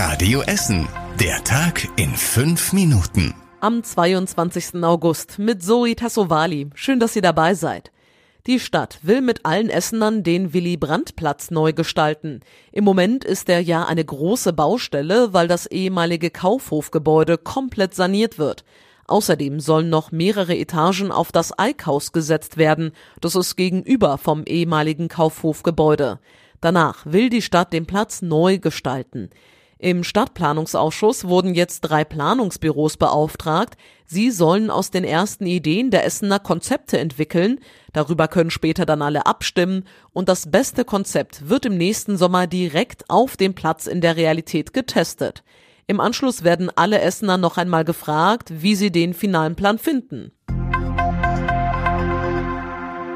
Radio Essen. Der Tag in fünf Minuten. Am 22. August mit Zoe Tassovali. Schön, dass ihr dabei seid. Die Stadt will mit allen Essenern den Willy-Brandt-Platz neu gestalten. Im Moment ist er ja eine große Baustelle, weil das ehemalige Kaufhofgebäude komplett saniert wird. Außerdem sollen noch mehrere Etagen auf das Eickhaus gesetzt werden. Das ist gegenüber vom ehemaligen Kaufhofgebäude. Danach will die Stadt den Platz neu gestalten. Im Stadtplanungsausschuss wurden jetzt drei Planungsbüros beauftragt. Sie sollen aus den ersten Ideen der Essener Konzepte entwickeln. Darüber können später dann alle abstimmen. Und das beste Konzept wird im nächsten Sommer direkt auf dem Platz in der Realität getestet. Im Anschluss werden alle Essener noch einmal gefragt, wie sie den finalen Plan finden.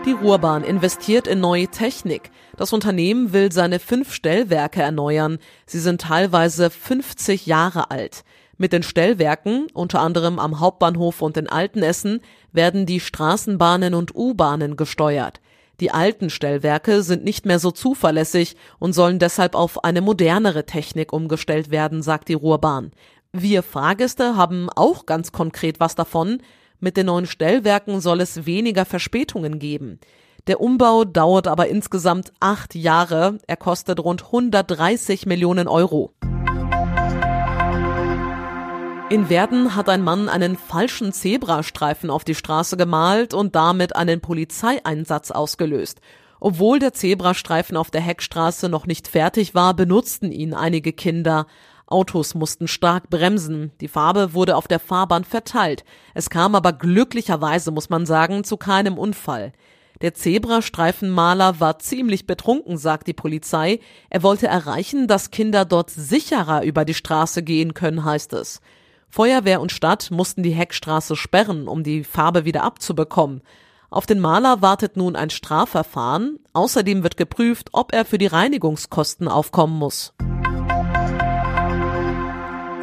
Die Ruhrbahn investiert in neue Technik. Das Unternehmen will seine fünf Stellwerke erneuern. Sie sind teilweise 50 Jahre alt. Mit den Stellwerken, unter anderem am Hauptbahnhof und in Altenessen, werden die Straßenbahnen und U-Bahnen gesteuert. Die alten Stellwerke sind nicht mehr so zuverlässig und sollen deshalb auf eine modernere Technik umgestellt werden, sagt die Ruhrbahn. Wir Fahrgäste haben auch ganz konkret was davon. Mit den neuen Stellwerken soll es weniger Verspätungen geben. Der Umbau dauert aber insgesamt acht Jahre. Er kostet rund 130 Millionen Euro. In Werden hat ein Mann einen falschen Zebrastreifen auf die Straße gemalt und damit einen Polizeieinsatz ausgelöst. Obwohl der Zebrastreifen auf der Heckstraße noch nicht fertig war, benutzten ihn einige Kinder. Autos mussten stark bremsen. Die Farbe wurde auf der Fahrbahn verteilt. Es kam aber glücklicherweise, muss man sagen, zu keinem Unfall. Der Zebrastreifenmaler war ziemlich betrunken, sagt die Polizei. Er wollte erreichen, dass Kinder dort sicherer über die Straße gehen können, heißt es. Feuerwehr und Stadt mussten die Heckstraße sperren, um die Farbe wieder abzubekommen. Auf den Maler wartet nun ein Strafverfahren. Außerdem wird geprüft, ob er für die Reinigungskosten aufkommen muss.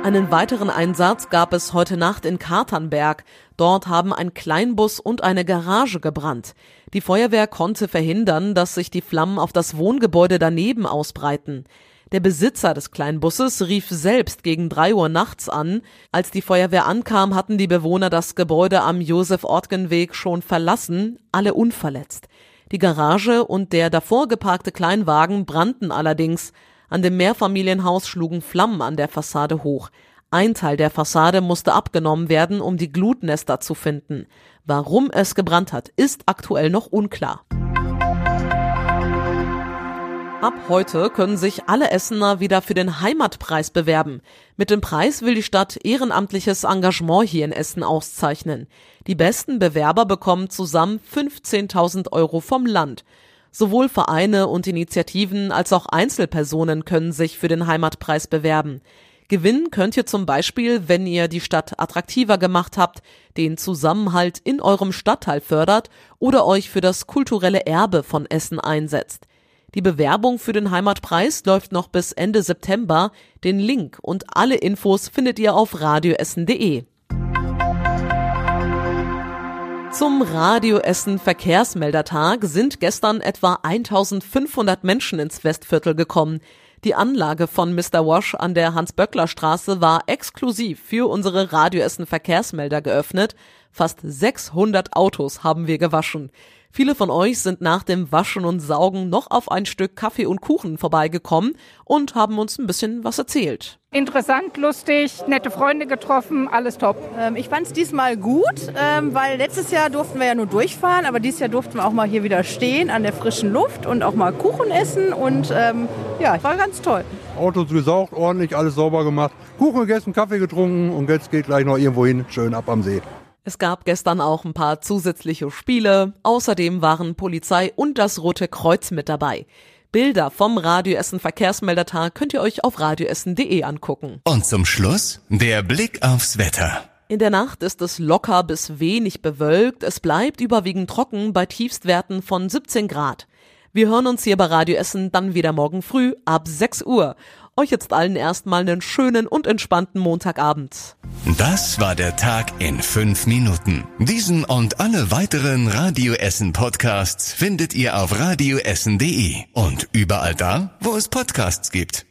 Einen weiteren Einsatz gab es heute Nacht in Katernberg. Dort haben ein Kleinbus und eine Garage gebrannt. Die Feuerwehr konnte verhindern, dass sich die Flammen auf das Wohngebäude daneben ausbreiten. Der Besitzer des Kleinbusses rief selbst gegen drei Uhr nachts an. Als die Feuerwehr ankam, hatten die Bewohner das Gebäude am Josef-Ortgen-Weg schon verlassen, alle unverletzt. Die Garage und der davor geparkte Kleinwagen brannten allerdings. An dem Mehrfamilienhaus schlugen Flammen an der Fassade hoch. Ein Teil der Fassade musste abgenommen werden, um die Glutnester zu finden. Warum es gebrannt hat, ist aktuell noch unklar. Ab heute können sich alle Essener wieder für den Heimatpreis bewerben. Mit dem Preis will die Stadt ehrenamtliches Engagement hier in Essen auszeichnen. Die besten Bewerber bekommen zusammen 15.000 Euro vom Land. Sowohl Vereine und Initiativen als auch Einzelpersonen können sich für den Heimatpreis bewerben. Gewinnen könnt ihr zum Beispiel, wenn ihr die Stadt attraktiver gemacht habt, den Zusammenhalt in eurem Stadtteil fördert oder euch für das kulturelle Erbe von Essen einsetzt. Die Bewerbung für den Heimatpreis läuft noch bis Ende September. Den Link und alle Infos findet ihr auf radioessen.de. Zum Radioessen Verkehrsmeldertag sind gestern etwa 1500 Menschen ins Westviertel gekommen. Die Anlage von Mr. Wash an der Hans-Böckler-Straße war exklusiv für unsere Radioessen Verkehrsmelder geöffnet. Fast 600 Autos haben wir gewaschen. Viele von euch sind nach dem Waschen und Saugen noch auf ein Stück Kaffee und Kuchen vorbeigekommen und haben uns ein bisschen was erzählt. Interessant, lustig, nette Freunde getroffen, alles top. Ähm, ich fand es diesmal gut, ähm, weil letztes Jahr durften wir ja nur durchfahren, aber dieses Jahr durften wir auch mal hier wieder stehen an der frischen Luft und auch mal Kuchen essen und ähm, ja, war ganz toll. Autos gesaugt, ordentlich, alles sauber gemacht, Kuchen gegessen, Kaffee getrunken und jetzt geht gleich noch irgendwo hin, schön ab am See. Es gab gestern auch ein paar zusätzliche Spiele. Außerdem waren Polizei und das Rote Kreuz mit dabei. Bilder vom Radioessen Verkehrsmeldertag könnt ihr euch auf radioessen.de angucken. Und zum Schluss der Blick aufs Wetter. In der Nacht ist es locker bis wenig bewölkt. Es bleibt überwiegend trocken bei Tiefstwerten von 17 Grad. Wir hören uns hier bei Radio Essen dann wieder morgen früh ab 6 Uhr. Euch jetzt allen erstmal einen schönen und entspannten Montagabend. Das war der Tag in fünf Minuten. Diesen und alle weiteren Radio Essen Podcasts findet ihr auf radioessen.de und überall da, wo es Podcasts gibt.